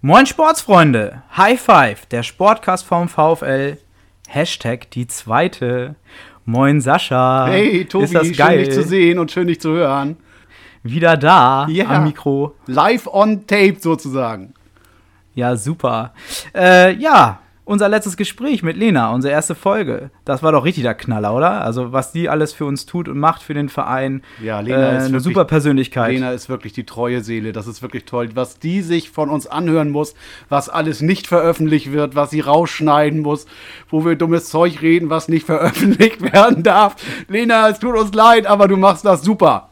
Moin Sportsfreunde, High Five, der Sportcast vom VfL, Hashtag die zweite. Moin Sascha. Hey Tobi, ist das schön geil? dich zu sehen und schön dich zu hören. Wieder da Ja. am Mikro. Live on tape sozusagen. Ja, super. Äh, ja, unser letztes Gespräch mit Lena, unsere erste Folge. Das war doch richtig der Knaller, oder? Also, was die alles für uns tut und macht für den Verein. Ja, Lena äh, ist eine wirklich- super Persönlichkeit. Lena ist wirklich die treue Seele. Das ist wirklich toll. Was die sich von uns anhören muss, was alles nicht veröffentlicht wird, was sie rausschneiden muss, wo wir dummes Zeug reden, was nicht veröffentlicht werden darf. Lena, es tut uns leid, aber du machst das super.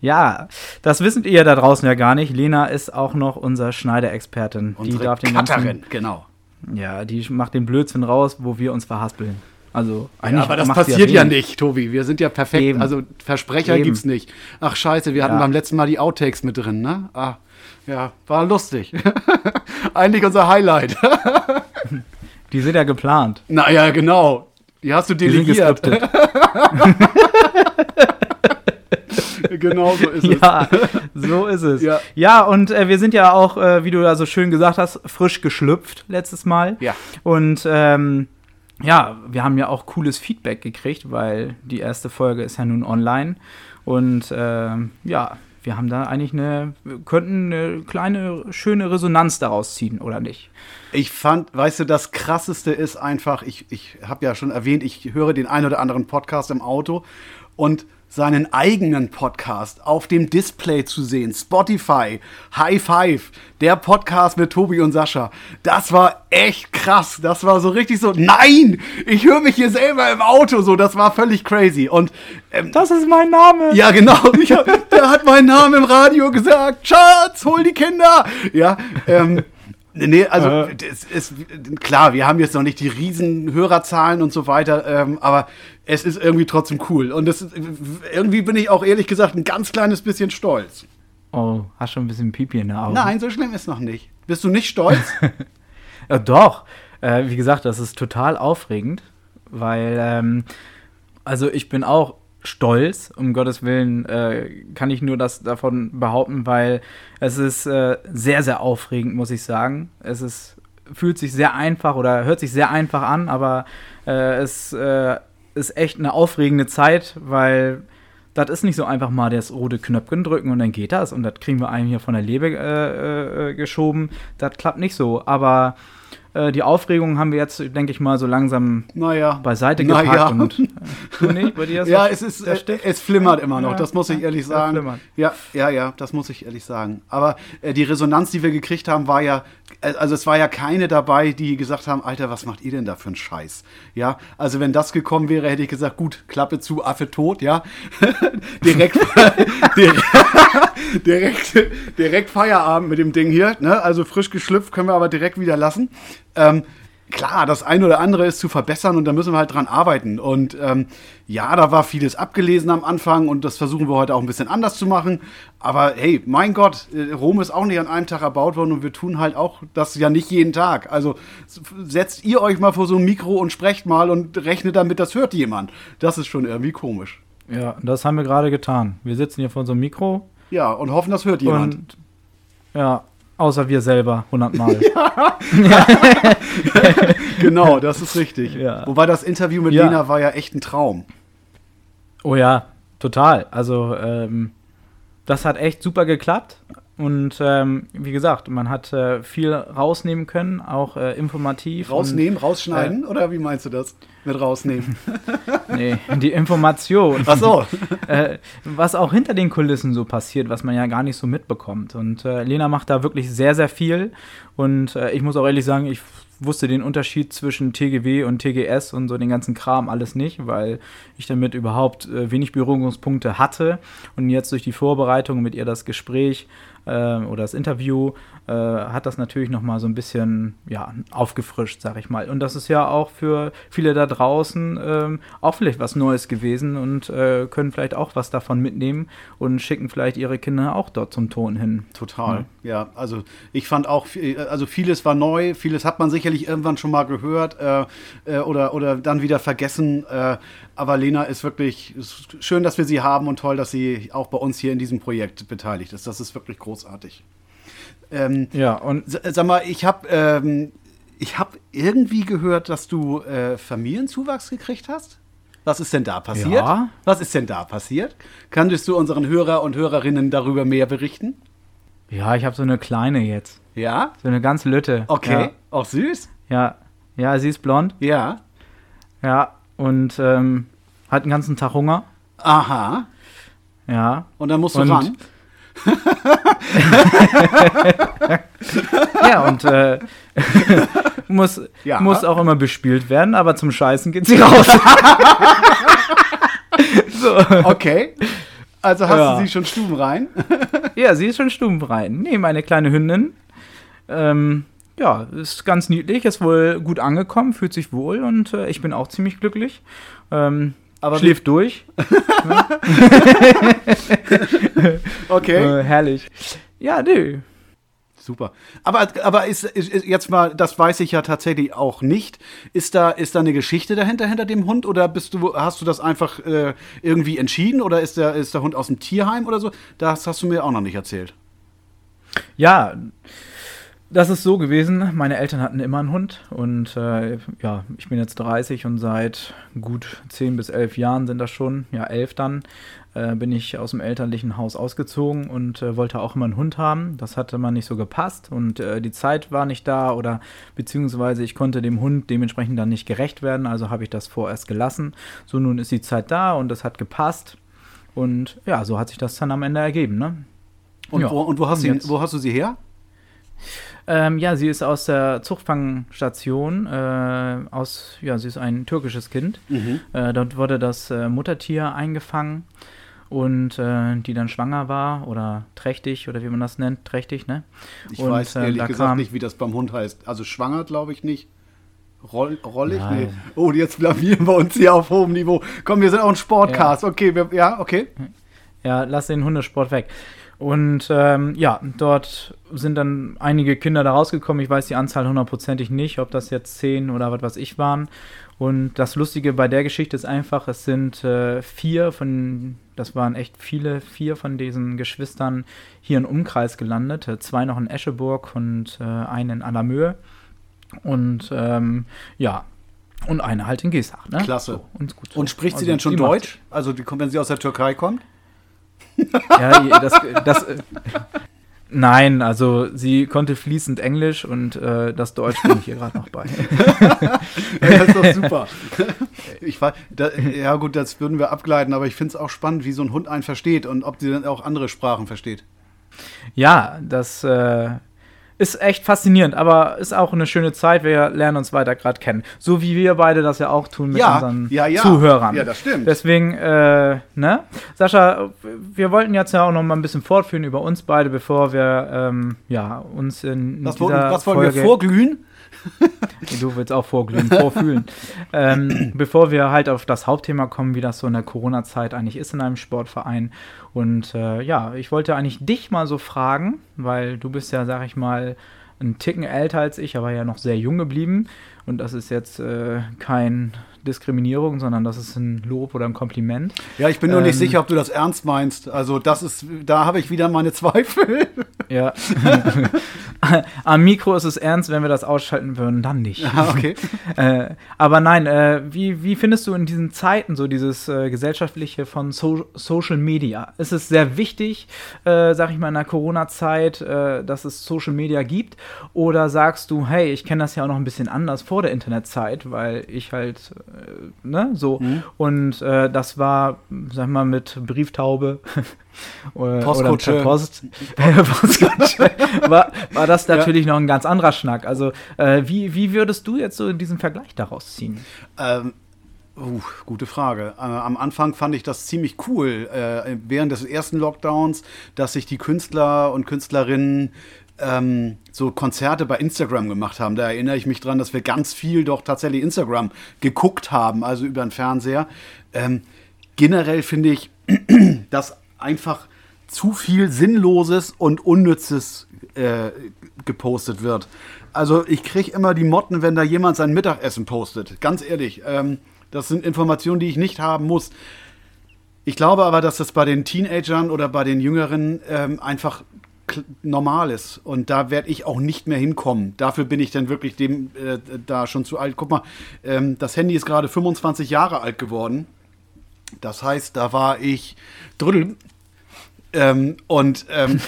Ja, das wissen ihr da draußen ja gar nicht. Lena ist auch noch unser Schneiderexpertin. Die Unsere darf den Cutterin, ganzen, genau. Ja, die macht den Blödsinn raus, wo wir uns verhaspeln. Also, Ja, eigentlich aber das passiert ja wenig. nicht, Tobi. Wir sind ja perfekt. Eben. Also Versprecher Eben. gibt's nicht. Ach scheiße, wir hatten Ja. beim letzten Mal die Outtakes mit drin, ne? Ah, ja, war lustig. Eigentlich unser Highlight. Die sind ja geplant. naja, genau. Die hast du Die sind delegiert. genau so ist es. Ja, so ist es. Ja. Ja, und äh, wir sind ja auch, äh, wie du da so schön gesagt hast, frisch geschlüpft letztes Mal. Ja. Und ähm, ja, wir haben ja auch cooles Feedback gekriegt, weil die erste Folge ist ja nun online. Und ähm, ja, wir haben da eigentlich eine, könnten eine kleine, schöne Resonanz daraus ziehen, oder nicht? Ich fand, weißt du, das krasseste ist einfach, ich, ich habe ja schon erwähnt, ich höre den ein oder anderen Podcast im Auto und seinen eigenen Podcast auf dem Display zu sehen, Spotify, High Five, der Podcast mit Tobi und Sascha, das war echt krass. Das war so richtig so, nein, ich höre mich hier selber im Auto, so, das war völlig crazy. Und ähm, Das ist mein Name! ja, genau. Ich hab, der hat meinen Namen im Radio gesagt. Schatz, hol die Kinder. Ja, ähm, nee, also Äh. es ist klar, wir haben jetzt noch nicht die riesen Hörerzahlen und so weiter, ähm, aber es ist irgendwie trotzdem cool. Und das ist, irgendwie bin ich auch ehrlich gesagt ein ganz kleines bisschen stolz. Oh, hast schon ein bisschen Pipi in der Augen. Nein, so schlimm ist noch nicht. Bist du nicht stolz? Ja, doch. Äh, wie gesagt, das ist total aufregend, weil, ähm, also ich bin auch stolz, um Gottes Willen äh, kann ich nur das davon behaupten, weil es ist äh, sehr, sehr aufregend, muss ich sagen. Es ist, fühlt sich sehr einfach oder hört sich sehr einfach an, aber äh, es äh, ist echt eine aufregende Zeit, weil das ist nicht so einfach mal das rote Knöpfchen drücken und dann geht das und das kriegen wir einem hier von der Leber äh, äh, geschoben. Das klappt nicht so, aber äh, die Aufregung haben wir jetzt, denke ich mal, so langsam naja. beiseite gepackt ja. und äh, du nicht? Bei dir ist Ja, es ist, äh, es flimmert immer noch, Ja, das muss ich ehrlich sagen. Ja, ja, ja, das muss ich ehrlich sagen. Aber äh, die Resonanz, die wir gekriegt haben, war ja, äh, also es war ja keine dabei, die gesagt haben, Alter, was macht ihr denn da für einen Scheiß? Ja, also wenn das gekommen wäre, hätte ich gesagt, gut, Klappe zu, Affe tot, ja. direkt, direkt, direkt, direkt Feierabend mit dem Ding hier, ne? Also frisch geschlüpft können wir aber direkt wieder lassen. Ähm, klar, das eine oder andere ist zu verbessern und da müssen wir halt dran arbeiten. Und ähm, ja, da war vieles abgelesen am Anfang und das versuchen wir heute auch ein bisschen anders zu machen. Aber hey, mein Gott, äh, Rom ist auch nicht an einem Tag erbaut worden und wir tun halt auch das ja nicht jeden Tag. Also setzt ihr euch mal vor so ein Mikro und sprecht mal und rechnet damit, das hört jemand. Das ist schon irgendwie komisch. Ja, das haben wir gerade getan. Wir sitzen hier vor so einem Mikro Ja, und hoffen, das hört jemand. und ja, außer wir selber hundertmal. genau, das ist richtig. Ja. Wobei das Interview mit Ja. Lena war ja echt ein Traum. Oh ja, total. Also ähm, das hat echt super geklappt. Und ähm, wie gesagt, man hat äh, viel rausnehmen können, auch äh, informativ. Rausnehmen, rausschneiden? oder wie meinst du das mit rausnehmen? Und, nee, die Information. Ach so. äh, was auch hinter den Kulissen so passiert, was man ja gar nicht so mitbekommt. Und äh, Lena macht da wirklich sehr, sehr viel. Und äh, ich muss auch ehrlich sagen, ich wusste den Unterschied zwischen TGW und TGS und so den ganzen Kram alles nicht, weil ich damit überhaupt äh, wenig Berührungspunkte hatte. Und jetzt durch die Vorbereitung mit ihr das Gespräch äh, oder das Interview äh, hat das natürlich noch mal so ein bisschen ja, aufgefrischt, sag ich mal. Und das ist ja auch für viele da draußen ähm, auch vielleicht was Neues gewesen und äh, können vielleicht auch was davon mitnehmen und schicken vielleicht ihre Kinder auch dort zum Ton hin. Total. Ja, also ich fand auch, viel- also vieles war neu, vieles hat man sicherlich irgendwann schon mal gehört äh, äh, oder, oder dann wieder vergessen. Äh, aber Lena ist wirklich ist schön, dass wir sie haben und toll, dass sie auch bei uns hier in diesem Projekt beteiligt ist. Das ist wirklich großartig. Ähm, Ja, und sag mal, ich habe ähm, ich hab irgendwie gehört, dass du äh, Familienzuwachs gekriegt hast. Was ist denn da passiert? Ja. Was ist denn da passiert? Könntest du unseren Hörer und Hörerinnen darüber mehr berichten? ja, ich habe so eine kleine jetzt. Ja? So eine ganz Lütte. Okay. Auch süß? Ja. Ja, ja sie ist blond. Ja. Ja. Und ähm, hat den ganzen Tag Hunger. Aha. Ja. Und dann musst du Und- ran. Ja, und äh, muss, Ja. muss auch immer bespielt werden, aber zum Scheißen geht sie raus. so. Okay. Also hast Ja. du sie schon stubenrein? Ja, sie ist schon stubenrein. Nee, meine kleine Hündin. Ähm, ja, ist ganz niedlich, ist wohl gut angekommen, fühlt sich wohl und äh, ich bin auch ziemlich glücklich. Ähm, Aber schläft durch. Okay. Äh, herrlich. Ja, nö. Super. Aber, aber ist, ist, ist jetzt mal, das weiß ich ja tatsächlich auch nicht. Ist da, ist da eine Geschichte dahinter, hinter dem Hund? Oder bist du, hast du das einfach äh, irgendwie entschieden? Oder ist der, ist der Hund aus dem Tierheim oder so? Das hast du mir auch noch nicht erzählt. Ja, das ist so gewesen. Meine Eltern hatten immer einen Hund und äh, ja, ich bin jetzt 30 und seit gut 10 bis 11 Jahren sind das schon, ja 11 dann, äh, bin ich aus dem elterlichen Haus ausgezogen und äh, wollte auch immer einen Hund haben. Das hatte man nicht so gepasst und äh, die Zeit war nicht da oder beziehungsweise ich konnte dem Hund dementsprechend dann nicht gerecht werden, also habe ich das vorerst gelassen. So nun ist die Zeit da und es hat gepasst und ja, so hat sich das dann am Ende ergeben, ne? Und, Ja. wo, und wo, hast Und jetzt? wo hast du sie her? Ähm, ja, sie ist aus der Zuchtfangstation. Äh, aus, ja, sie ist ein türkisches Kind. Äh, dort wurde das äh, Muttertier eingefangen und äh, die dann schwanger war oder trächtig oder wie man das nennt, trächtig, ne? Ich Und, weiß äh, ehrlich gesagt kam- nicht, wie das beim Hund heißt. Also schwanger glaube ich nicht. Roll, rollig? Nein. Nee. Oh, jetzt blamieren wir uns hier auf hohem Niveau. Komm, wir sind auch ein Sportcast. Okay, wir, ja, okay. Ja, lass den Hundesport weg. Und ähm, ja, dort sind dann einige Kinder da rausgekommen. Ich weiß die Anzahl hundertprozentig nicht, ob das jetzt zehn oder was weiß ich waren. Und das Lustige bei der Geschichte ist einfach, es sind äh, vier von, das waren echt viele, vier von diesen Geschwistern hier im Umkreis gelandet. Äh, Zwei noch in Escheburg und äh, einen in Allermöhe. Und ähm, ja, und eine halt in Geestach. Ne? Klasse. So, und, gut so. Und spricht sie Also, denn schon Deutsch? Also, wenn sie aus der Türkei kommt? Ja, das, das äh, Nein, also sie konnte fließend Englisch und äh, das Deutsch bin ich ihr gerade noch bei. Ja, das ist doch super. Ich war, da, ja gut, das würden wir abgleiten, aber ich finde es auch spannend, wie so ein Hund einen versteht und ob sie dann auch andere Sprachen versteht. Ja, das äh, ist echt faszinierend, aber ist auch eine schöne Zeit. Wir lernen uns weiter gerade kennen. So wie wir beide das ja auch tun mit Ja, unseren ja, ja. Zuhörern. Ja, das stimmt. Deswegen, äh, ne? Sascha, wir wollten jetzt ja auch noch mal ein bisschen fortführen über uns beide, bevor wir ähm, ja, uns in Was, dieser wollten, was wollen Folge wir vorglühen? Du willst auch vorglühen, vorfühlen. ähm, bevor wir halt auf das Hauptthema kommen, wie das so in der Corona-Zeit eigentlich ist in einem Sportverein. Und äh, ja, ich wollte eigentlich dich mal so fragen, weil du bist ja, sag ich mal, ein Ticken älter als ich, aber ja noch sehr jung geblieben. Und das ist jetzt äh, kein Diskriminierung, sondern das ist ein Lob oder ein Kompliment. Ja, ich bin nur nicht Ähm. sicher, ob du das ernst meinst. Also, das ist, da habe ich wieder meine Zweifel. Ja. Am Mikro ist es ernst, wenn wir das ausschalten würden, dann nicht. Ah, okay. Äh, aber nein, äh, wie, wie findest du in diesen Zeiten so dieses äh, gesellschaftliche von so Social Media? Ist es sehr wichtig, äh, sag ich mal, in der Corona-Zeit, äh, dass es Social Media gibt? Oder sagst du, hey, ich kenne das ja auch noch ein bisschen anders vor der Internetzeit, weil ich halt, äh, ne, so. Und äh, das war, sag ich mal, mit Brieftaube oder, oder Postkutsche. per Post. Postkutsche. war, war das natürlich noch ein ganz anderer Schnack. Also, äh, wie, wie würdest du jetzt so diesen Vergleich daraus ziehen? Ähm, uh, gute Frage. Äh, am Anfang fand ich das ziemlich cool, äh, während des ersten Lockdowns, dass sich die Künstler und Künstlerinnen ähm, so Konzerte bei Instagram gemacht haben. Da erinnere ich mich dran, dass wir ganz viel doch tatsächlich Instagram geguckt haben, also über den Fernseher. Ähm, generell finde ich, dass einfach zu viel Sinnloses und Unnützes äh, gepostet wird. Also ich kriege immer die Motten, wenn da jemand sein Mittagessen postet. Ganz ehrlich, ähm, das sind Informationen, die ich nicht haben muss. Ich glaube aber, dass das bei den Teenagern oder bei den Jüngeren ähm, einfach normal ist. Und da werde ich auch nicht mehr hinkommen. Dafür bin ich dann wirklich dem äh, da schon zu alt. Guck mal, ähm, das Handy ist gerade 25 Jahre alt geworden. Das heißt, da war ich drüdel. Ähm, und ähm,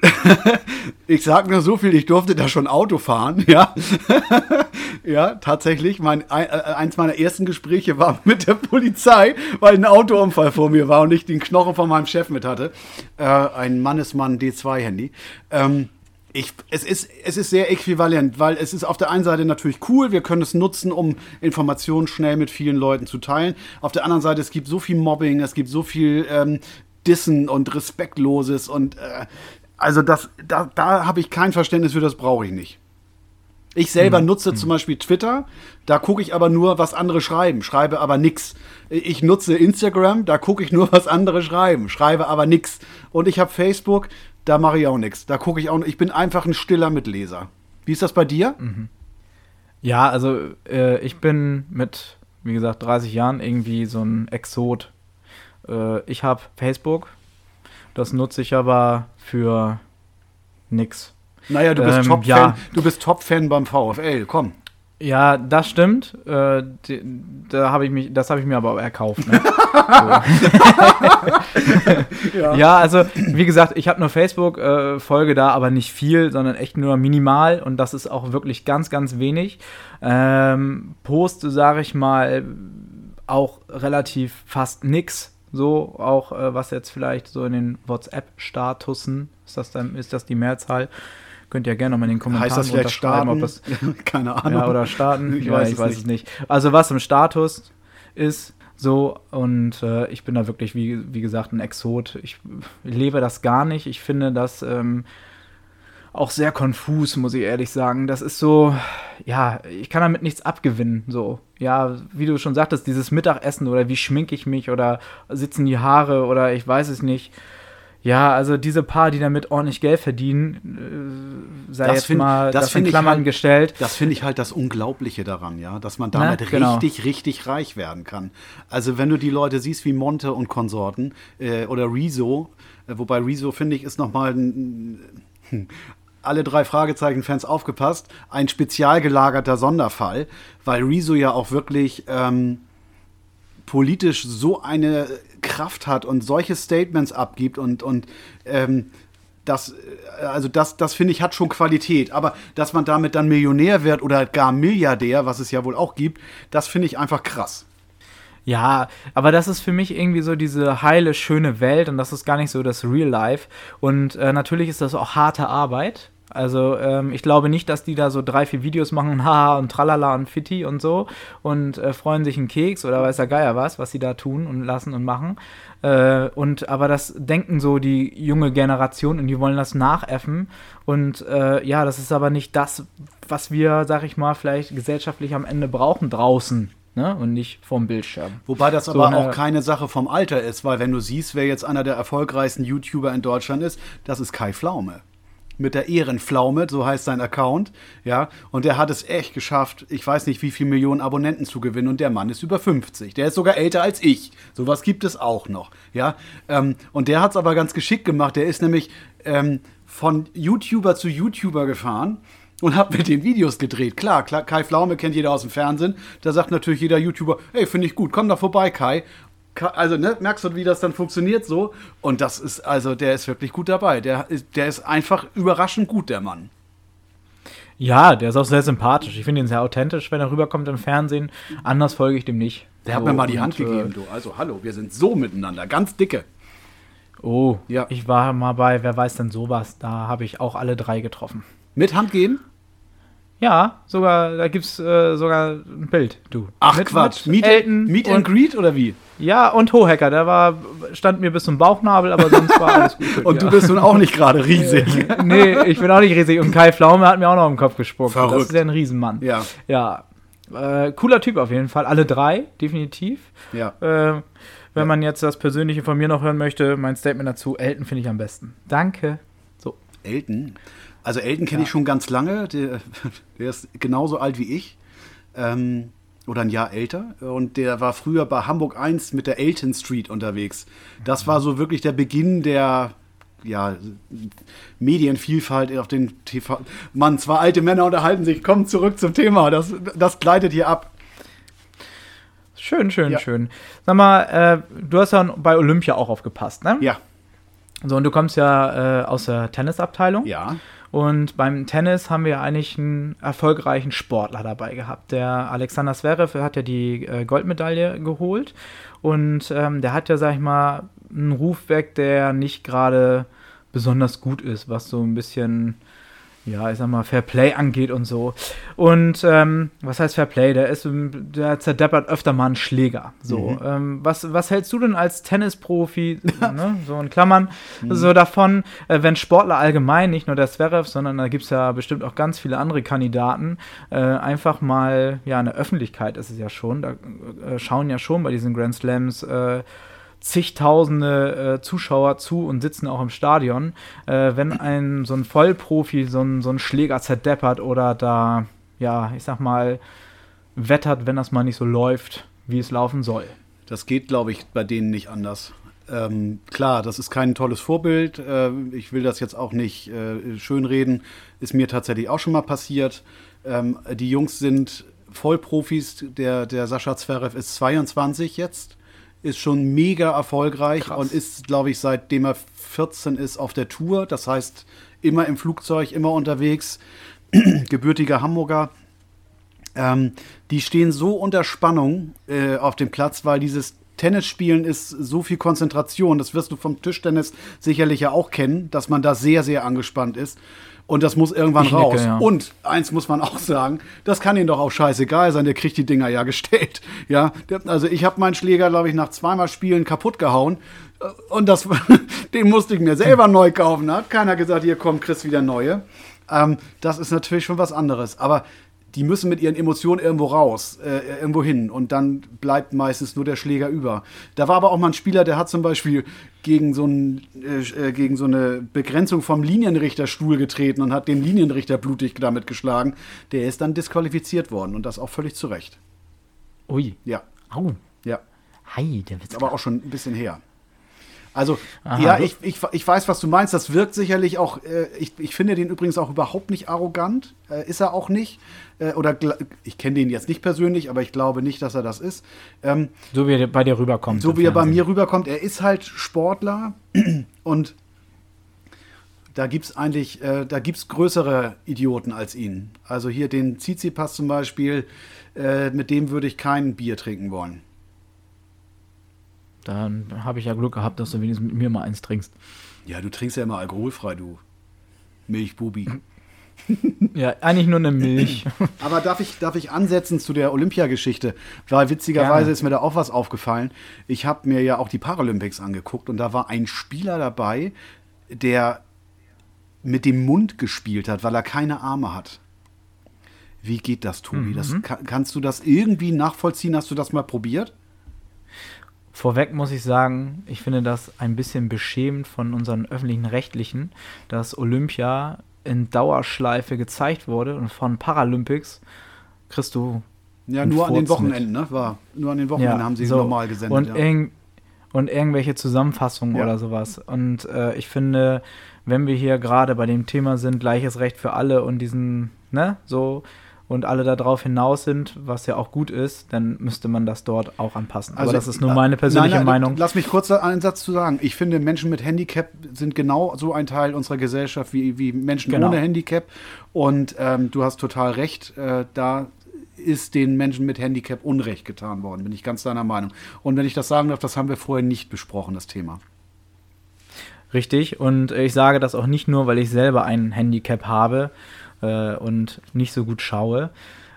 ich sag nur so viel, ich durfte da schon Auto fahren, ja. ja, tatsächlich. Mein, äh, eins meiner ersten Gespräche war mit der Polizei, weil ein Autounfall vor mir war und ich den Knochen von meinem Chef mit hatte. Äh, ein Mannesmann D2-Handy. Ähm, ich, es, ist, es ist sehr äquivalent, weil es ist auf der einen Seite natürlich cool, wir können es nutzen, um Informationen schnell mit vielen Leuten zu teilen. Auf der anderen Seite, es gibt so viel Mobbing, es gibt so viel ähm, Dissen und Respektloses und äh, also das, da, da habe ich kein Verständnis für, das brauche ich nicht. Ich selber hm. nutze hm. zum Beispiel Twitter, da gucke ich aber nur, was andere schreiben, schreibe aber nichts. Ich nutze Instagram, da gucke ich nur, was andere schreiben, schreibe aber nichts. Und ich habe Facebook, da mache ich auch nichts. Da gucke ich auch, ich bin einfach ein stiller Mitleser. Wie ist das bei dir? Mhm. Ja, also äh, ich bin mit, wie gesagt, 30 Jahren irgendwie so ein Exot. Äh, ich habe Facebook, das nutze ich aber für nix. Naja, du bist ähm, Top-Fan ja. Du bist Top-Fan beim VfL, komm. Ja, das stimmt. Äh, die, da habe ich mich, das habe ich mir aber auch erkauft. Ne? ja. ja. also wie gesagt, ich habe nur Facebook, äh, folge da aber nicht viel, sondern echt nur minimal und das ist auch wirklich ganz, ganz wenig. Ähm, poste, sage ich mal, auch relativ fast nix. So, auch äh, was jetzt vielleicht so in den WhatsApp-Statusen, ist das dann, ist das die Mehrzahl? Könnt ihr gerne noch mal in den Kommentaren heißt das vielleicht starten? Das, Keine Ahnung. Ja, oder starten. Ich ja, weiß, ich weiß es nicht. Also was im Status ist, so, und äh, ich bin da wirklich, wie, wie gesagt, ein Exot. Ich lebe das gar nicht. Ich finde das ähm, auch sehr konfus, muss ich ehrlich sagen. Das ist so, ja, ich kann damit nichts abgewinnen. So, ja, wie du schon sagtest, dieses Mittagessen oder wie schminke ich mich oder sitzen die Haare oder ich weiß es nicht. Ja, also diese paar, die damit ordentlich Geld verdienen, äh, sei das jetzt find, mal das, in Klammern halt, gestellt. Das finde ich halt das Unglaubliche daran, ja, dass man damit Na, genau. richtig, richtig reich werden kann. Also wenn du die Leute siehst wie Monte und Konsorten äh, oder Rezo, äh, wobei Rezo finde ich ist noch mal ein, hm, alle drei Fragezeichen-Fans aufgepasst, ein spezial gelagerter Sonderfall, weil Rezo ja auch wirklich ähm, politisch so eine Kraft hat und solche Statements abgibt und, und ähm, das, also das, das finde ich, hat schon Qualität. Aber dass man damit dann Millionär wird oder gar Milliardär, was es ja wohl auch gibt, das finde ich einfach krass. Ja, aber das ist für mich irgendwie so diese heile, schöne Welt und das ist gar nicht so das Real Life. Und äh, natürlich ist das auch harte Arbeit. Also ähm, ich glaube nicht, dass die da so drei, vier Videos machen, haha und tralala und fitti und so und äh, freuen sich einen Keks oder weiß der Geier was, was sie da tun und lassen und machen. Äh, und aber das denken so die junge Generation und die wollen das nachäffen. Und äh, ja, das ist aber nicht das, was wir, sag ich mal, vielleicht gesellschaftlich am Ende brauchen draußen. Ne? und nicht vom Bildschirm. Wobei das so aber auch keine Sache vom Alter ist, weil wenn du siehst, wer jetzt einer der erfolgreichsten YouTuber in Deutschland ist, das ist Kai Pflaume mit der Ehrenpflaume, so heißt sein Account, ja, und der hat es echt geschafft, ich weiß nicht, wie viele Millionen Abonnenten zu gewinnen und der Mann ist über 50. Der ist sogar älter als ich. Sowas gibt es auch noch, ja. Ähm, und der hat es aber ganz geschickt gemacht. Der ist nämlich ähm, von YouTuber zu YouTuber gefahren und hat mit den Videos gedreht. Klar, Kai Pflaume kennt jeder aus dem Fernsehen. Da sagt natürlich jeder YouTuber, hey, finde ich gut, komm da vorbei, Kai also ne, merkst du, wie das dann funktioniert so? Und das ist, also der ist wirklich gut dabei. Der ist, der ist einfach überraschend gut, der Mann. Ja, der ist auch sehr sympathisch. Ich finde ihn sehr authentisch, wenn er rüberkommt im Fernsehen. Anders folge ich dem nicht. Der so, hat mir mal die Hand und, gegeben, du. Also hallo, wir sind so miteinander, ganz dicke. Oh, ja. Ich war mal bei, wer weiß denn sowas, da habe ich auch alle drei getroffen. Mit Hand geben? Ja, sogar, da gibt's äh, sogar ein Bild, du. Ach mit, Quatsch, mit Meet, Meet and Greet oder wie? Ja, und Hohecker, der war, stand mir bis zum Bauchnabel, aber sonst war alles gut. und du bist nun auch nicht gerade riesig. nee, ich bin auch nicht riesig. Und Kai Pflaume hat mir auch noch im Kopf gespuckt. Verrückt. Das ist ja ein Riesenmann. Ja. Ja. Äh, cooler Typ auf jeden Fall. Alle drei, definitiv. Ja. Äh, wenn ja. man jetzt das Persönliche von mir noch hören möchte, mein Statement dazu, Elton finde ich am besten. Danke. So. Elton? Also Elton kenne ja. ich schon ganz lange. Der, der, ist genauso alt wie ich. Ähm, oder ein Jahr älter. Und der war früher bei Hamburg 1 mit der Elton Street unterwegs. Das war so wirklich der Beginn der ja, Medienvielfalt auf den TV. Mann, zwei alte Männer unterhalten sich. Kommen zurück zum Thema. Das, das gleitet hier ab. Schön, schön, ja. schön. Sag mal, äh, du hast ja bei Olympia auch aufgepasst, ne? Ja. So, und du kommst ja äh, aus der Tennisabteilung. Ja. Und beim Tennis haben wir eigentlich einen erfolgreichen Sportler dabei gehabt. Der Alexander Zverev hat ja die äh, Goldmedaille geholt. Und ähm, der hat ja, sag ich mal, einen Ruf weg, der nicht gerade besonders gut ist, was so ein bisschen ja, ich sag mal, Fair Play angeht und so. Und ähm, was heißt Fair Play? Der ist, der zerdeppert öfter mal einen Schläger. So, mhm. ähm, was, was hältst du denn als Tennisprofi, ne, so in Klammern, mhm. so davon, äh, wenn Sportler allgemein, nicht nur der Zverev, sondern da gibt es ja bestimmt auch ganz viele andere Kandidaten, äh, einfach mal, ja, in der Öffentlichkeit ist es ja schon, da äh, schauen ja schon bei diesen Grand Slams, äh, zigtausende äh, Zuschauer zu und sitzen auch im Stadion. Äh, wenn ein so ein Vollprofi so ein, so ein Schläger zerdeppert oder da, ja, ich sag mal, wettert, wenn das mal nicht so läuft, wie es laufen soll. Das geht, glaube ich, bei denen nicht anders. Ähm, klar, das ist kein tolles Vorbild. Äh, ich will das jetzt auch nicht äh, schönreden. Ist mir tatsächlich auch schon mal passiert. Ähm, die Jungs sind Vollprofis. Der, der Sascha Zverev ist 22 jetzt ist schon mega erfolgreich Krass. und ist, glaube ich, seitdem er 14 ist auf der Tour. Das heißt, immer im Flugzeug, immer unterwegs. Gebürtiger Hamburger. Ähm, die stehen so unter Spannung äh, auf dem Platz, weil dieses Tennisspielen ist so viel Konzentration. Das wirst du vom Tischtennis sicherlich ja auch kennen, dass man da sehr, sehr angespannt ist. Und das muss irgendwann ich raus. Nicke, ja. Und eins muss man auch sagen, das kann ihm doch auch scheißegal sein, der kriegt die Dinger ja gestellt. Ja, also ich habe meinen Schläger, glaube ich, nach zweimal Spielen kaputt gehauen. Und das, den musste ich mir selber neu kaufen. Da hat keiner gesagt, hier kommt Chris wieder neue. Ähm, das ist natürlich schon was anderes. Aber die müssen mit ihren Emotionen irgendwo raus, äh, irgendwo hin und dann bleibt meistens nur der Schläger über. Da war aber auch mal ein Spieler, der hat zum Beispiel gegen so, ein, äh, äh, gegen so eine Begrenzung vom Linienrichterstuhl getreten und hat den Linienrichter blutig damit geschlagen. Der ist dann disqualifiziert worden und das auch völlig zu Recht. Ui. Ja. Au. Ja. Hi, der wird aber auch schon ein bisschen her. Also, Aha, ja, ich, ich, ich weiß, was du meinst. Das wirkt sicherlich auch, äh, ich, ich finde den übrigens auch überhaupt nicht arrogant. Äh, ist er auch nicht. Äh, oder ich kenne den jetzt nicht persönlich, aber ich glaube nicht, dass er das ist. Ähm, so wie er bei dir rüberkommt. So wie er bei mir rüberkommt. Er ist halt Sportler und da gibt es eigentlich, äh, da gibt es größere Idioten als ihn. Also hier den Tsitsipas zum Beispiel, äh, mit dem würde ich kein Bier trinken wollen. Dann habe ich ja Glück gehabt, dass du wenigstens mit mir mal eins trinkst. Ja, du trinkst ja immer alkoholfrei, du Milchbubi. ja, eigentlich nur eine Milch. Aber darf ich, darf ich ansetzen zu der Olympiageschichte? Weil witzigerweise Gerne. ist mir da auch was aufgefallen. Ich habe mir ja auch die Paralympics angeguckt und da war ein Spieler dabei, der mit dem Mund gespielt hat, weil er keine Arme hat. Wie geht das, Tobi? Mhm. Das, kannst du das irgendwie nachvollziehen? Hast du das mal probiert? Vorweg muss ich sagen, ich finde das ein bisschen beschämend von unseren öffentlichen Rechtlichen, dass Olympia in Dauerschleife gezeigt wurde und von Paralympics kriegst du. Ja, nur an den Wochenenden, ne? War, nur an den Wochenenden ja, haben sie so. normal gesendet. Und, ja. irg und irgendwelche Zusammenfassungen ja. oder sowas. Und äh, ich finde, wenn wir hier gerade bei dem Thema sind, gleiches Recht für alle und diesen, ne, so, und alle darauf hinaus sind, was ja auch gut ist, dann müsste man das dort auch anpassen. Also, Aber das ist nur meine persönliche nein, nein, Meinung. Lass mich kurz einen Satz zu sagen. Ich finde, Menschen mit Handicap sind genau so ein Teil unserer Gesellschaft wie, wie Menschen genau. ohne Handicap. Und ähm, du hast total recht, äh, da ist den Menschen mit Handicap Unrecht getan worden, bin ich ganz deiner Meinung. Und wenn ich das sagen darf, das haben wir vorher nicht besprochen, das Thema. Richtig, und ich sage das auch nicht nur, weil ich selber ein Handicap habe, äh, und nicht so gut schaue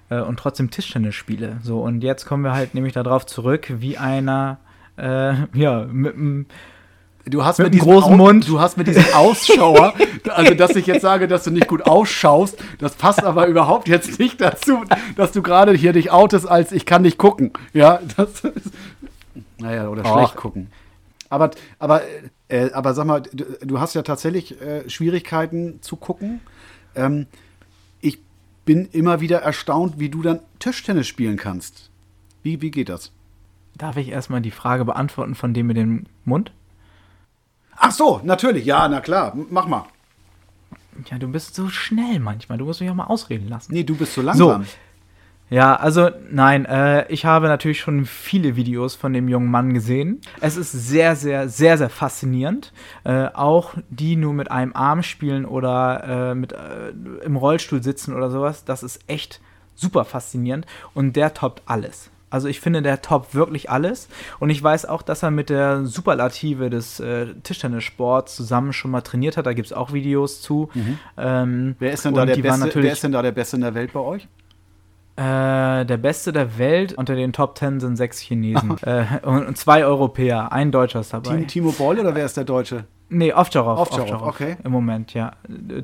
äh, und trotzdem Tischtennis spiele. So, und jetzt kommen wir halt nämlich darauf zurück, wie einer, äh, ja, mit einem Du hast mit, mit großen Mund. Du hast mit diesem Ausschauer, also dass ich jetzt sage, dass du nicht gut ausschaust, das passt aber überhaupt jetzt nicht dazu, dass du gerade hier dich outest als ich kann nicht gucken. Ja, das ist, naja, oder Och. schlecht gucken. Aber, aber, äh, aber sag mal, du, du hast ja tatsächlich äh, Schwierigkeiten zu gucken. Ähm, bin immer wieder erstaunt, wie du dann Tischtennis spielen kannst. Wie, wie geht das? Darf ich erstmal die Frage beantworten von dem mit dem Mund? Ach so, natürlich, ja, na klar, mach mal. Ja, du bist so schnell manchmal. Du musst mich auch mal ausreden lassen. Nee, du bist so langsam. So. Ja, also nein, äh, ich habe natürlich schon viele Videos von dem jungen Mann gesehen. Es ist sehr, sehr, sehr, sehr faszinierend. Äh, auch die nur mit einem Arm spielen oder äh, mit, äh, im Rollstuhl sitzen oder sowas, das ist echt super faszinierend und der toppt alles. Also ich finde, der toppt wirklich alles. Und ich weiß auch, dass er mit der Superlative des äh, Tischtennissports zusammen schon mal trainiert hat. Da gibt es auch Videos zu. Mhm. Ähm, wer, ist denn da der Beste, wer ist denn da der Beste in der Welt bei euch? Äh, der Beste der Welt unter den Top Ten sind sechs Chinesen äh, und, zwei Europäer, ein Deutscher ist dabei. Team Timo Boll oder wer ist der Deutsche? Nee, Ovtcharov. Ovtcharov, okay. Im Moment, ja.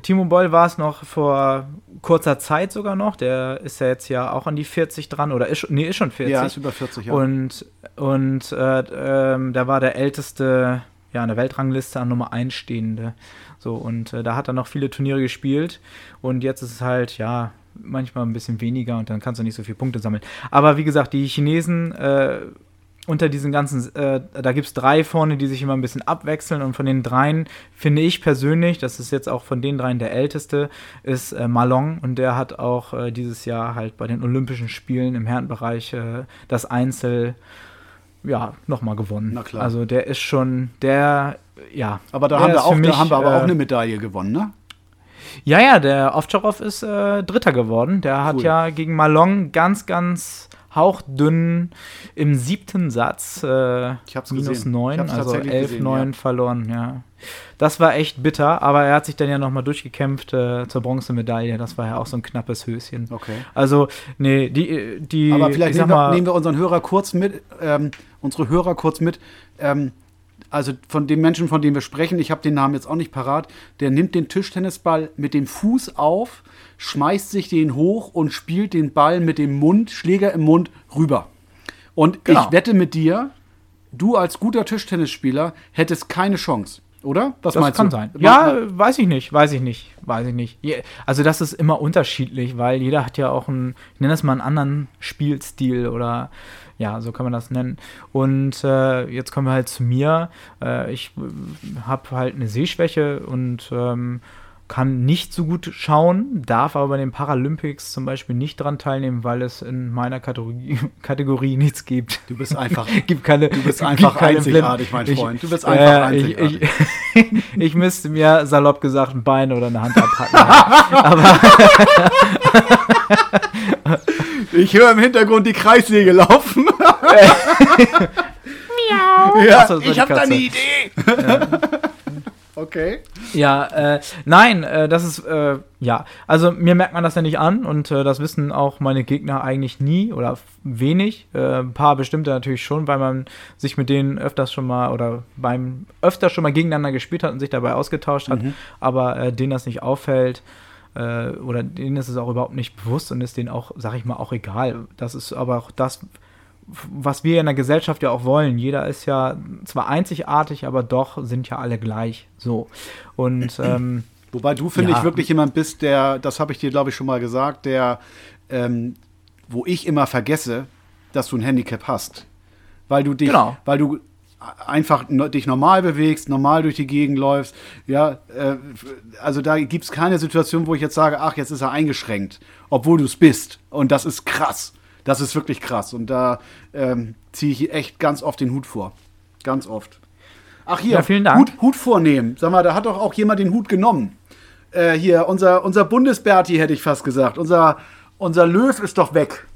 Timo Boll war es noch vor kurzer Zeit sogar noch. Der ist ja jetzt ja auch an die 40 dran oder ist, nee, ist schon 40. Ja, ist über 40, ja. Und, und äh, ähm, da war der älteste, ja, an der Weltrangliste an Nummer 1 stehende. So, und äh, da hat er noch viele Turniere gespielt. Und jetzt ist es halt, ja, manchmal ein bisschen weniger und dann kannst du nicht so viele Punkte sammeln. Aber wie gesagt, die Chinesen äh, unter diesen ganzen, äh, da gibt es drei vorne, die sich immer ein bisschen abwechseln und von den dreien finde ich persönlich, das ist jetzt auch von den dreien der älteste, ist äh, Malong und der hat auch äh, dieses Jahr halt bei den Olympischen Spielen im Herrenbereich äh, das Einzel ja, nochmal gewonnen. Na klar. Also der ist schon, der, ja. Aber da, haben wir, auch, mich, da haben wir aber auch äh, eine Medaille gewonnen, ne? Ja, ja, der Ovtcharov ist äh, Dritter geworden. Der cool. hat ja gegen Malong ganz, ganz hauchdünn im siebten Satz äh, minus neun, also 11, 9 ja. verloren, ja. Das war echt bitter, aber er hat sich dann ja nochmal durchgekämpft äh, zur Bronzemedaille. Das war ja auch so ein knappes Höschen. Okay. Also, nee, die. die aber vielleicht nehmen wir, nehmen wir, unseren Hörer kurz mit, ähm, unsere Hörer kurz mit. Ähm, also von dem Menschen, von dem wir sprechen, ich habe den Namen jetzt auch nicht parat, der nimmt den Tischtennisball mit dem Fuß auf, schmeißt sich den hoch und spielt den Ball mit dem Mund, Schläger im Mund, rüber. Und genau. ich wette mit dir, du als guter Tischtennisspieler hättest keine Chance. Oder? Was das meinst kann du? sein. Ja, weiß ich nicht, weiß ich nicht, weiß ich nicht. Also das ist immer unterschiedlich, weil jeder hat ja auch einen, ich nenne das mal einen anderen Spielstil oder ja, so kann man das nennen. Und äh, jetzt kommen wir halt zu mir. Äh, ich habe halt eine Sehschwäche und ähm, kann nicht so gut schauen, darf aber bei den Paralympics zum Beispiel nicht dran teilnehmen, weil es in meiner Kategorie, Kategorie nichts gibt. Du bist einfach, gibt keine, du bist einfach einzigartig, mein Freund. Du bist einfach äh, einzigartig. Ich, ich, ich, müsste mir salopp gesagt ein Bein oder eine Hand abpacken. aber Ich höre im Hintergrund die Kreissäge laufen. Miau. Ja, so, ich habe da eine Idee. Ja. Okay. Ja, äh, nein, äh, das ist, äh, ja, also mir merkt man das ja nicht an und äh, das wissen auch meine Gegner eigentlich nie oder wenig. Äh, ein paar bestimmte natürlich schon, weil man sich mit denen öfters schon mal oder beim öfter schon mal gegeneinander gespielt hat und sich dabei ausgetauscht hat, mhm. aber äh, denen das nicht auffällt äh, oder denen ist es auch überhaupt nicht bewusst und ist denen auch, sag ich mal, auch egal. Das ist aber auch das, was wir in der Gesellschaft ja auch wollen. Jeder ist ja zwar einzigartig, aber doch sind ja alle gleich. So. Und ähm, Wobei du, finde ja. ich, wirklich jemand bist, der, das habe ich dir, glaube ich, schon mal gesagt, der, ähm, wo ich immer vergesse, dass du ein Handicap hast. Weil du dich, genau. weil du einfach dich normal bewegst, normal durch die Gegend läufst. Ja, äh, also da gibt es keine Situation, wo ich jetzt sage, ach, jetzt ist er eingeschränkt, obwohl du es bist. Und das ist krass. Das ist wirklich krass. Und da ähm, ziehe ich echt ganz oft den Hut vor. Ganz oft. Ach hier, ja, vielen Dank. Hut, Hut vornehmen. Sag mal, da hat doch auch jemand den Hut genommen. Äh, hier, unser, unser Bundesberti hätte ich fast gesagt. Unser, unser Löw ist doch weg.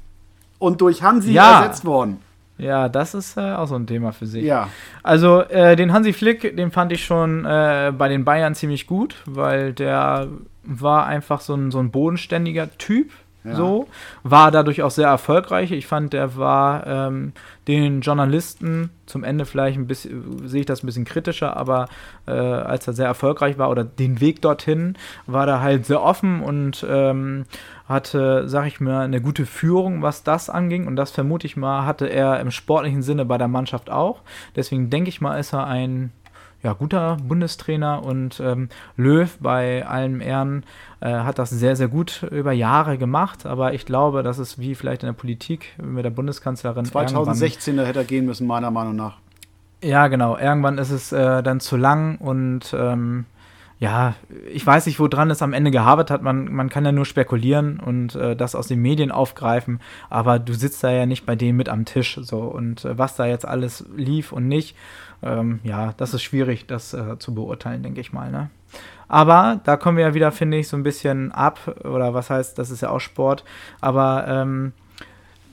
Und durch Hansi ja. ersetzt worden. Ja, das ist äh, auch so ein Thema für sich. Ja. Also äh, den Hansi Flick, den fand ich schon äh, bei den Bayern ziemlich gut, weil der war einfach so ein, so ein bodenständiger Typ. Ja. So, war dadurch auch sehr erfolgreich. Ich fand, der war ähm, den Journalisten zum Ende vielleicht ein bisschen, sehe ich das ein bisschen kritischer, aber äh, als er sehr erfolgreich war oder den Weg dorthin, war er halt sehr offen und ähm, hatte, sag ich mal, eine gute Führung, was das anging. Und das vermute ich mal, hatte er im sportlichen Sinne bei der Mannschaft auch. Deswegen denke ich mal, ist er ein ja, guter Bundestrainer und ähm, Löw bei allem Ehren äh, hat das sehr, sehr gut über Jahre gemacht. Aber ich glaube, das ist wie vielleicht in der Politik mit der Bundeskanzlerin. 2016 hätte er gehen müssen, meiner Meinung nach. Ja, genau. Irgendwann ist es äh, dann zu lang und ähm, ja, ich weiß nicht, woran es am Ende gehabert hat. Man, man kann ja nur spekulieren und äh, das aus den Medien aufgreifen, aber du sitzt da ja nicht bei denen mit am Tisch. So und äh, was da jetzt alles lief und nicht, ähm, ja, das ist schwierig, das äh, zu beurteilen, denke ich mal. Ne? Aber da kommen wir ja wieder, finde ich, so ein bisschen ab, oder was heißt, das ist ja auch Sport, aber ähm,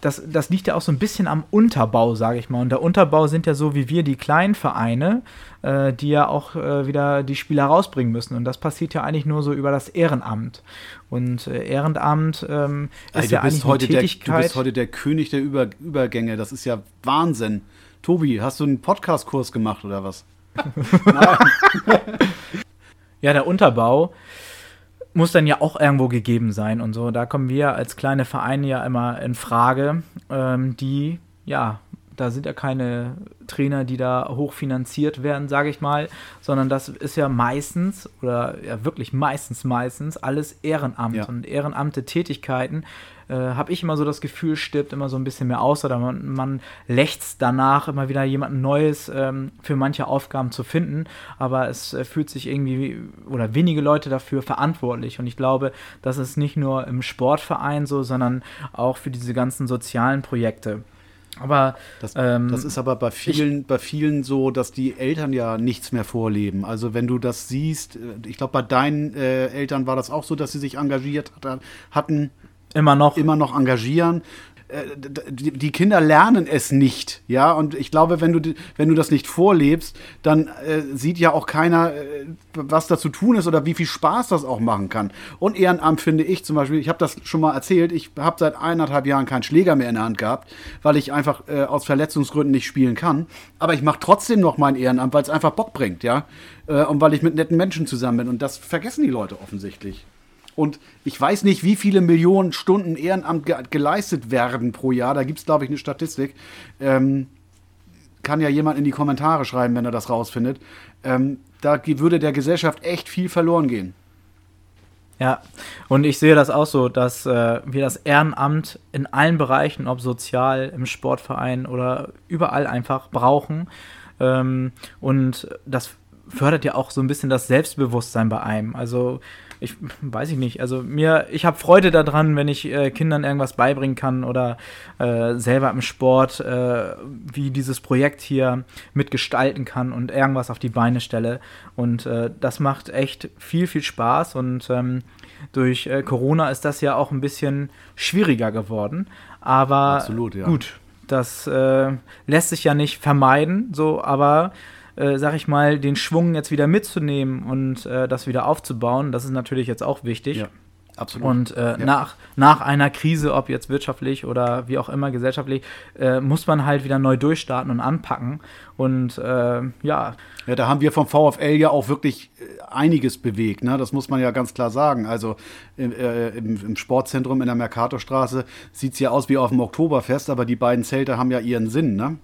das, das liegt ja auch so ein bisschen am Unterbau, sage ich mal. Und der Unterbau sind ja so wie wir die kleinen Vereine, äh, die ja auch äh, wieder die Spieler rausbringen müssen. Und das passiert ja eigentlich nur so über das Ehrenamt. Und äh, Ehrenamt ähm, ist ja eigentlich heute eine Tätigkeit. Der, du bist heute der König der Über Übergänge. Das ist ja Wahnsinn. Tobi, hast du einen Podcast-Kurs gemacht oder was? ja, der Unterbau muss dann ja auch irgendwo gegeben sein und so. Da kommen wir als kleine Vereine ja immer in Frage, ähm, die, ja, da sind ja keine Trainer, die da hochfinanziert werden, sage ich mal, sondern das ist ja meistens oder ja wirklich meistens, meistens alles Ehrenamt ja. und ehrenamte Tätigkeiten äh, habe ich immer so das Gefühl, stirbt immer so ein bisschen mehr aus oder man, man lächzt danach, immer wieder jemand Neues ähm, für manche Aufgaben zu finden, aber es äh, fühlt sich irgendwie oder wenige Leute dafür verantwortlich und ich glaube, das ist nicht nur im Sportverein so, sondern auch für diese ganzen sozialen Projekte. Aber das, ähm, das, ist aber bei vielen, ich, bei vielen so, dass die Eltern ja nichts mehr vorleben. Also wenn du das siehst, äh, ich glaube, bei deinen äh, Eltern war das auch so, dass sie sich engagiert hatten Immer noch. Immer noch engagieren. Äh, die Kinder lernen es nicht, ja, und ich glaube, wenn du, wenn du das nicht vorlebst, dann äh, sieht ja auch keiner, äh, was da zu tun ist oder wie viel Spaß das auch machen kann. Und Ehrenamt finde ich zum Beispiel, ich habe das schon mal erzählt, ich habe seit eineinhalb Jahren keinen Schläger mehr in der Hand gehabt, weil ich einfach äh, aus Verletzungsgründen nicht spielen kann. Aber ich mache trotzdem noch mein Ehrenamt, weil es einfach Bock bringt, ja, äh, und weil ich mit netten Menschen zusammen bin. Und das vergessen die Leute offensichtlich. Und ich weiß nicht, wie viele Millionen Stunden Ehrenamt ge geleistet werden pro Jahr. Da gibt es, glaube ich, eine Statistik. Ähm, kann ja jemand in die Kommentare schreiben, wenn er das rausfindet. Ähm, da würde der Gesellschaft echt viel verloren gehen. Ja, und ich sehe das auch so, dass äh, wir das Ehrenamt in allen Bereichen, ob sozial, im Sportverein oder überall einfach brauchen. Ähm, und das fördert ja auch so ein bisschen das Selbstbewusstsein bei einem. Also ich weiß ich nicht. Also mir, ich habe Freude daran, wenn ich äh, Kindern irgendwas beibringen kann oder äh, selber im Sport, äh, wie dieses Projekt hier mitgestalten kann und irgendwas auf die Beine stelle. Und äh, das macht echt viel, viel Spaß. Und ähm, durch äh, Corona ist das ja auch ein bisschen schwieriger geworden. Aber Absolut, ja. gut, das äh, lässt sich ja nicht vermeiden, so, aber äh, sag ich mal, den Schwung jetzt wieder mitzunehmen und äh, das wieder aufzubauen, das ist natürlich jetzt auch wichtig. Ja. Absolut. Und äh, ja. nach, nach einer Krise, ob jetzt wirtschaftlich oder wie auch immer gesellschaftlich, äh, muss man halt wieder neu durchstarten und anpacken. Und äh, ja. Ja, da haben wir vom VfL ja auch wirklich einiges bewegt, ne? Das muss man ja ganz klar sagen. Also im, im, Sportzentrum in der Mercatorstraße sieht es ja aus wie auf dem Oktoberfest, aber die beiden Zelte haben ja ihren Sinn, ne?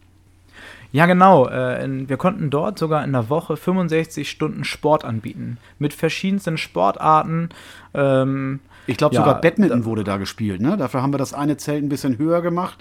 Ja, genau. Äh, wir konnten dort sogar in der Woche 65 Stunden Sport anbieten. Mit verschiedensten Sportarten. Ähm, ich glaube, ja, sogar Badminton wurde da gespielt. Ne? Dafür haben wir das eine Zelt ein bisschen höher gemacht.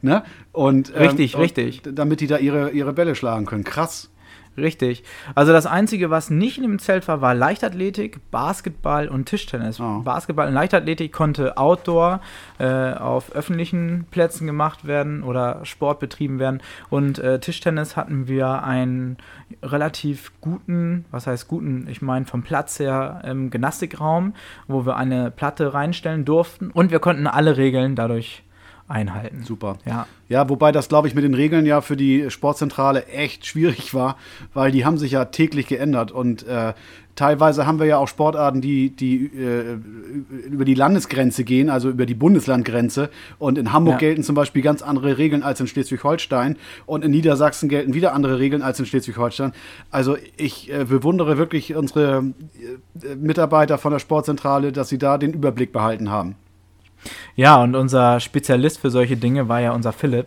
Ne? Und, ähm, richtig, richtig. Damit die da ihre, ihre Bälle schlagen können. Krass. Richtig. Also das Einzige, was nicht in dem Zelt war, war Leichtathletik, Basketball und Tischtennis. Oh. Basketball und Leichtathletik konnte outdoor äh, auf öffentlichen Plätzen gemacht werden oder Sport betrieben werden. Und äh, Tischtennis hatten wir einen relativ guten, was heißt guten, ich meine vom Platz her im Gymnastikraum, wo wir eine Platte reinstellen durften. Und wir konnten alle Regeln dadurch einhalten. Super. Ja. Ja, wobei das, glaube ich, mit den Regeln ja für die Sportzentrale echt schwierig war, weil die haben sich ja täglich geändert und äh, teilweise haben wir ja auch Sportarten, die, die äh, über die Landesgrenze gehen, also über die Bundeslandgrenze. Und in Hamburg ja. gelten zum Beispiel ganz andere Regeln als in Schleswig-Holstein. Und in Niedersachsen gelten wieder andere Regeln als in Schleswig-Holstein. Also ich äh, bewundere wirklich unsere äh, Mitarbeiter von der Sportzentrale, dass sie da den Überblick behalten haben. Ja, und unser Spezialist für solche Dinge war ja unser Philipp.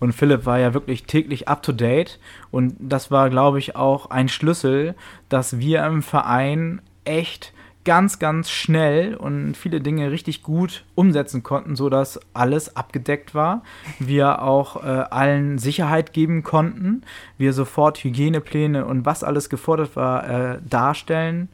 Und Philipp war ja wirklich täglich up to date. Und das war, glaube ich, auch ein Schlüssel, dass wir im Verein echt ganz, ganz schnell und viele Dinge richtig gut umsetzen konnten, sodass alles abgedeckt war. Wir auch äh, allen Sicherheit geben konnten. Wir sofort Hygienepläne und was alles gefordert war, äh, darstellen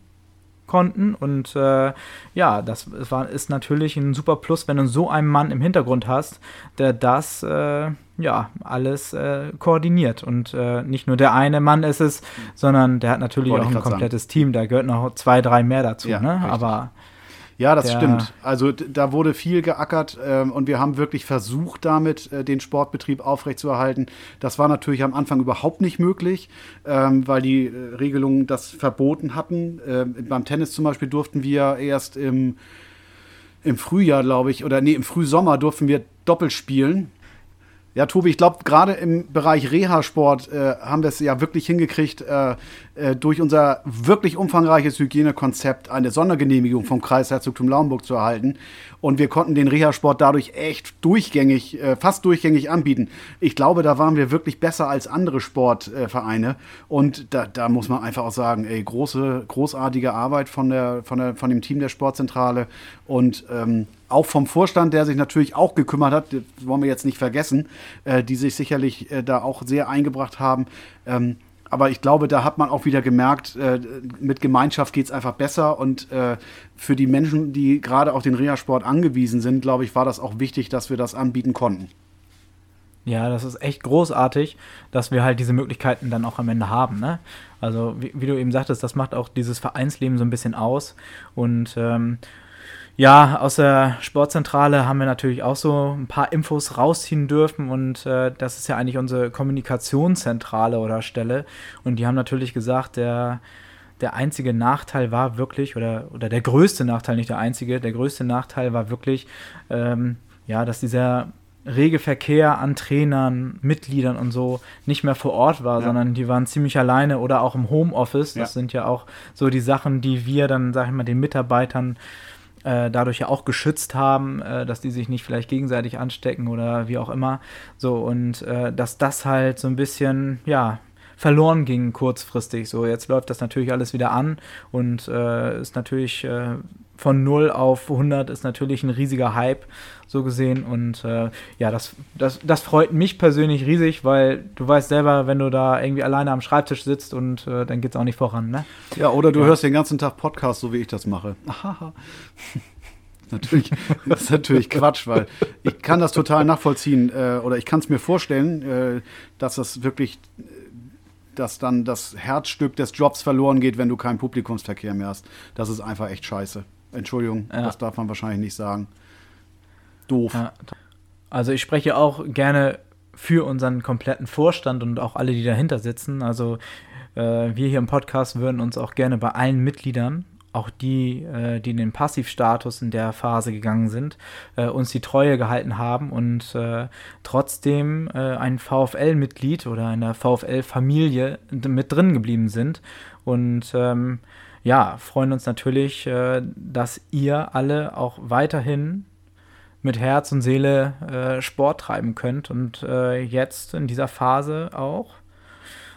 konnten. Und äh, ja, das war, ist natürlich ein super Plus, wenn du so einen Mann im Hintergrund hast, der das äh, ja alles äh, koordiniert. Und äh, nicht nur der eine Mann ist es, sondern der hat natürlich Wollte auch ein komplettes sagen. Team. Da gehört noch zwei, drei mehr dazu. Ja, ne? Aber ja, das stimmt. Also da wurde viel geackert ähm, und wir haben wirklich versucht, damit äh, den Sportbetrieb aufrechtzuerhalten. Das war natürlich am Anfang überhaupt nicht möglich, ähm, weil die äh, Regelungen das verboten hatten. Ähm, beim Tennis zum Beispiel durften wir erst im, im Frühjahr, glaube ich, oder nee, im Frühsommer durften wir doppelt spielen. Ja, Tobi, ich glaube, gerade im Bereich Reha-Sport äh, haben wir es ja wirklich hingekriegt, äh, äh, durch unser wirklich umfangreiches Hygienekonzept eine Sondergenehmigung vom Kreis Herzogtum Lauenburg zu erhalten. Und wir konnten den Reha-Sport dadurch echt durchgängig, äh, fast durchgängig anbieten. Ich glaube, da waren wir wirklich besser als andere Sportvereine. Und da, da muss man einfach auch sagen, ey, große, großartige Arbeit von, der, von, der, von dem Team der Sportzentrale. Und ähm, auch vom Vorstand, der sich natürlich auch gekümmert hat, das wollen wir jetzt nicht vergessen, äh, die sich sicherlich äh, da auch sehr eingebracht haben. Ähm, aber ich glaube, da hat man auch wieder gemerkt, äh, mit Gemeinschaft geht es einfach besser. Und äh, für die Menschen, die gerade auf den Reha-Sport angewiesen sind, glaube ich, war das auch wichtig, dass wir das anbieten konnten. Ja, das ist echt großartig, dass wir halt diese Möglichkeiten dann auch am Ende haben. Ne? Also, wie, wie, du eben sagtest, das macht auch dieses Vereinsleben so ein bisschen aus. Und ähm, ja, aus der Sportzentrale haben wir natürlich auch so ein paar Infos rausziehen dürfen und äh, das ist ja eigentlich unsere Kommunikationszentrale oder Stelle. Und die haben natürlich gesagt, der, der einzige Nachteil war wirklich, oder, oder der größte Nachteil, nicht der einzige, der größte Nachteil war wirklich, ähm, ja, dass dieser rege Verkehr an Trainern, Mitgliedern und so nicht mehr vor Ort war, ja. sondern die waren ziemlich alleine oder auch im Homeoffice. Das ja. sind ja auch so die Sachen, die wir dann, sag ich mal, den Mitarbeitern äh, dadurch ja auch geschützt haben, äh, dass die sich nicht vielleicht gegenseitig anstecken oder wie auch immer. So, und äh, dass das halt so ein bisschen, ja, verloren ging kurzfristig. So, jetzt läuft das natürlich alles wieder an und äh, ist natürlich äh, von 0 auf 100 ist natürlich ein riesiger Hype, so gesehen. Und äh, ja, das, das, das freut mich persönlich riesig, weil du weißt selber, wenn du da irgendwie alleine am Schreibtisch sitzt und äh, dann geht es auch nicht voran. Ne? Ja, oder du ja. hörst den ganzen Tag Podcast, so wie ich das mache. natürlich, das ist natürlich Quatsch, weil ich kann das total nachvollziehen äh, oder ich kann es mir vorstellen, äh, dass das wirklich dass dann das Herzstück des Jobs verloren geht, wenn du keinen Publikumsverkehr mehr hast. Das ist einfach echt scheiße. Entschuldigung, ja. das darf man wahrscheinlich nicht sagen. Doof. Ja. Also ich spreche auch gerne für unseren kompletten Vorstand und auch alle, die dahinter sitzen. Also äh, wir hier im Podcast würden uns auch gerne bei allen Mitgliedern auch die, äh, die in den Passivstatus in der Phase gegangen sind, äh, uns die Treue gehalten haben und äh, trotzdem äh, ein VfL-Mitglied oder in der VfL-Familie mit drin geblieben sind. Und ähm, ja, freuen uns natürlich, äh, dass ihr alle auch weiterhin mit Herz und Seele äh, Sport treiben könnt und jetzt in dieser Phase auch,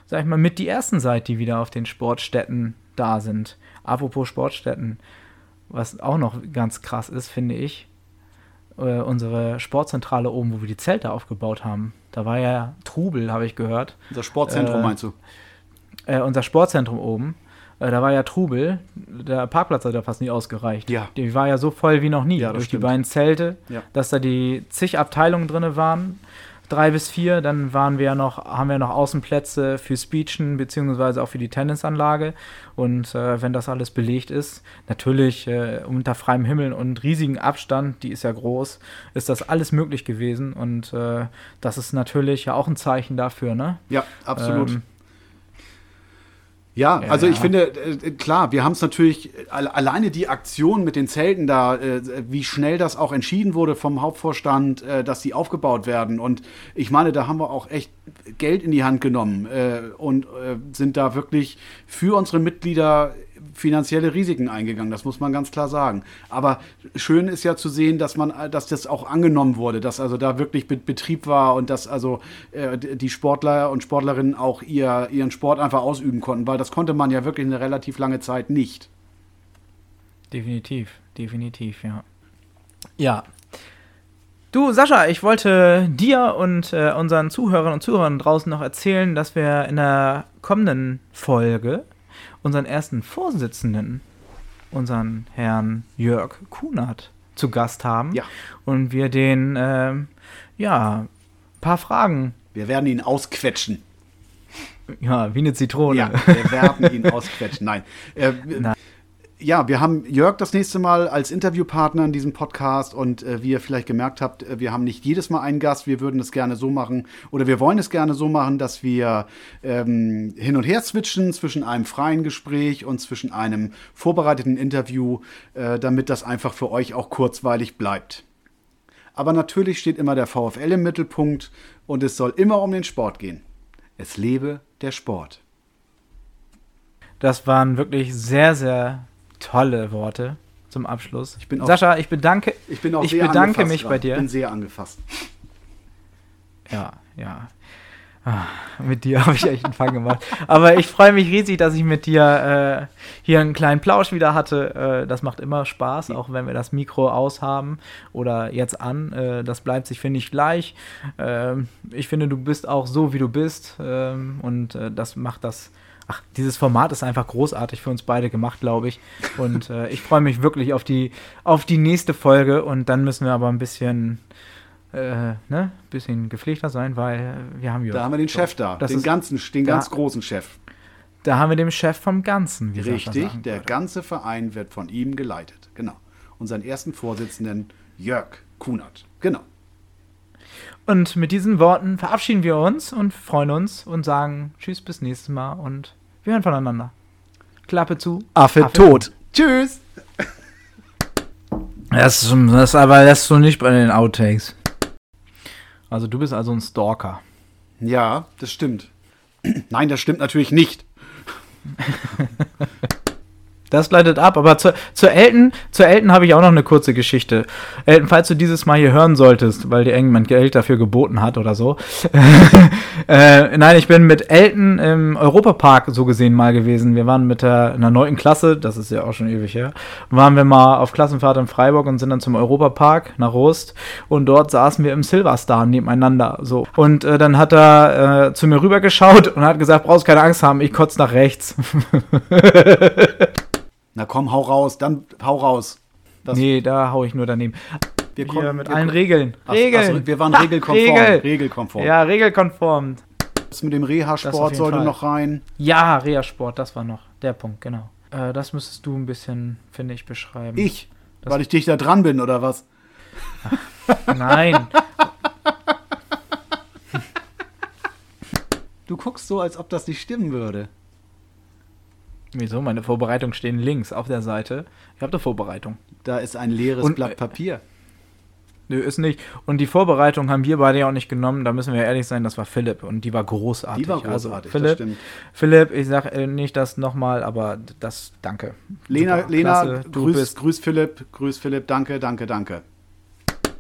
sag ich mal, mit die ersten seid, die wieder auf den Sportstätten da sind. Apropos Sportstätten, was auch noch ganz krass ist, finde ich, äh, unsere Sportzentrale oben, wo wir die Zelte aufgebaut haben. Da war ja Trubel, habe ich gehört. Unser Sportzentrum äh, meinst du? Äh, unser Sportzentrum oben. Äh, da war ja Trubel. Der Parkplatz hat ja fast nie ausgereicht. Ja. Die war ja so voll wie noch nie. Ja, durch stimmt. die beiden Zelte, ja. dass da die zig Abteilungen drin waren drei bis vier. Dann waren wir noch, haben wir noch Außenplätze für Speechen beziehungsweise auch für die Tennisanlage. Und äh, wenn das alles belegt ist, natürlich äh, unter freiem Himmel und riesigen Abstand, die ist ja groß, ist das alles möglich gewesen. Und äh, das ist natürlich ja auch ein Zeichen dafür, ne? Ja, absolut. Ähm, ja, also ich finde, äh, klar, wir haben es natürlich, alleine die Aktion mit den Zelten da, äh, wie schnell das auch entschieden wurde vom Hauptvorstand, äh, dass die aufgebaut werden. Und ich meine, da haben wir auch echt Geld in die Hand genommen und sind da wirklich für unsere Mitglieder finanzielle Risiken eingegangen, das muss man ganz klar sagen. Aber schön ist ja zu sehen, dass man, dass das auch angenommen wurde, dass also da wirklich Betrieb war und dass also äh, die Sportler und Sportlerinnen auch ihr, ihren Sport einfach ausüben konnten, weil das konnte man ja wirklich eine relativ lange Zeit nicht. Definitiv, definitiv, ja. Ja. Du, Sascha, ich wollte dir und äh, unseren Zuhörern und Zuhörern draußen noch erzählen, dass wir in der kommenden Folge unseren ersten Vorsitzenden, unseren Herrn Jörg Kunert, zu Gast haben. Ja. Und wir den, ähm, ja, paar Fragen, Wir werden ihn ausquetschen. ja, wie eine Zitrone. Ja, wir werden ihn ausquetschen. Nein. Äh, Nein. Ja, wir haben Jörg das nächste Mal als Interviewpartner in diesem Podcast und äh, wie ihr vielleicht gemerkt habt, äh, wir haben nicht jedes Mal einen Gast. Wir würden es gerne so machen oder wir wollen es gerne so machen, dass wir ähm, hin und her switchen zwischen einem freien Gespräch und zwischen einem vorbereiteten Interview, äh, damit das einfach für euch auch kurzweilig bleibt. Aber natürlich steht immer der VfL im Mittelpunkt und es soll immer um den Sport gehen. Es lebe der Sport. Das waren wirklich sehr, sehr tolle Worte zum Abschluss. Ich bin auch- Sascha, ich bedanke, Ich bin auch ich bedanke mich gerade. bei dir. Ich bin sehr angefasst. Ja, ja. Ah, mit dir habe ich echt einen Fang gemacht. Aber ich freue mich riesig, dass ich mit dir äh, hier einen kleinen Plausch wieder hatte. Äh, das macht immer Spaß, auch wenn wir das Mikro aushaben oder jetzt an. Äh, das bleibt sich, finde ich, gleich. Ähm, ich finde, du bist auch so, wie du bist. Ähm, und äh, das macht das. Ach, dieses Format ist einfach großartig für uns beide gemacht, glaube ich. Und äh, ich freue mich wirklich auf die, auf die nächste Folge. Und dann müssen wir aber ein bisschen äh, ne, bisschen gepflegter sein, weil wir haben Jörg. Da haben wir den So, Chef da, das den ist, ganzen, den ganz großen Chef. Da haben wir den Chef vom Ganzen, wie Richtig, der würde. ganze Verein wird von ihm geleitet. Genau. Unseren ersten Vorsitzenden Jörg Kunert. Genau. Und mit diesen Worten verabschieden wir uns und freuen uns und sagen Tschüss, bis nächstes Mal und wir hören voneinander. Klappe zu. Affe, tot. Tschüss. Das, das aber lässt du nicht bei den Outtakes. Also du bist also ein Stalker. Ja, das stimmt. Nein, das stimmt natürlich nicht. Das leitet ab, aber zu, zu Elton, zu Elton habe ich auch noch eine kurze Geschichte. Elton, falls du dieses Mal hier hören solltest, weil dir irgendjemand Geld dafür geboten hat oder so. äh, nein, ich bin mit Elton im Europapark so gesehen mal gewesen. Wir waren mit der, in der neunten Klasse, das ist ja auch schon ewig her, waren wir mal auf Klassenfahrt in Freiburg und sind dann zum Europapark nach Rost und dort saßen wir im Silverstar nebeneinander. So. Und äh, dann hat er äh, zu mir rübergeschaut und hat gesagt, brauchst keine Angst haben, ich kotze nach rechts. Na komm, hau raus, dann hau raus. Das, nee, da hau ich nur daneben. wir kommen- mit wir allen kommen- Regeln. Ach, Regeln. ach, wir waren regelkonform. Regel. Regelkonform. Ja, regelkonform. Das mit dem Reha-Sport sollte Fall. noch rein. Ja, Reha-Sport, das war noch der Punkt, genau. Äh, das müsstest du ein bisschen, finde ich, beschreiben. Ich, Das- weil ich dich da dran bin, oder was? Nein. Du guckst so, als ob das nicht stimmen würde. Wieso? Meine Vorbereitungen stehen links auf der Seite. Ich habe eine Vorbereitung. Da ist ein leeres Und- Blatt Papier. Nö, ist nicht. Und die Vorbereitung haben wir beide ja auch nicht genommen. Da müssen wir ehrlich sein, das war Philipp. Und die war großartig. Die war großartig, Also, das Philipp, stimmt. Philipp, ich sag äh, nicht das nochmal, aber das, danke. Lena, Super, Lena klasse, grüß, grüß Philipp, grüß Philipp, danke, danke, danke.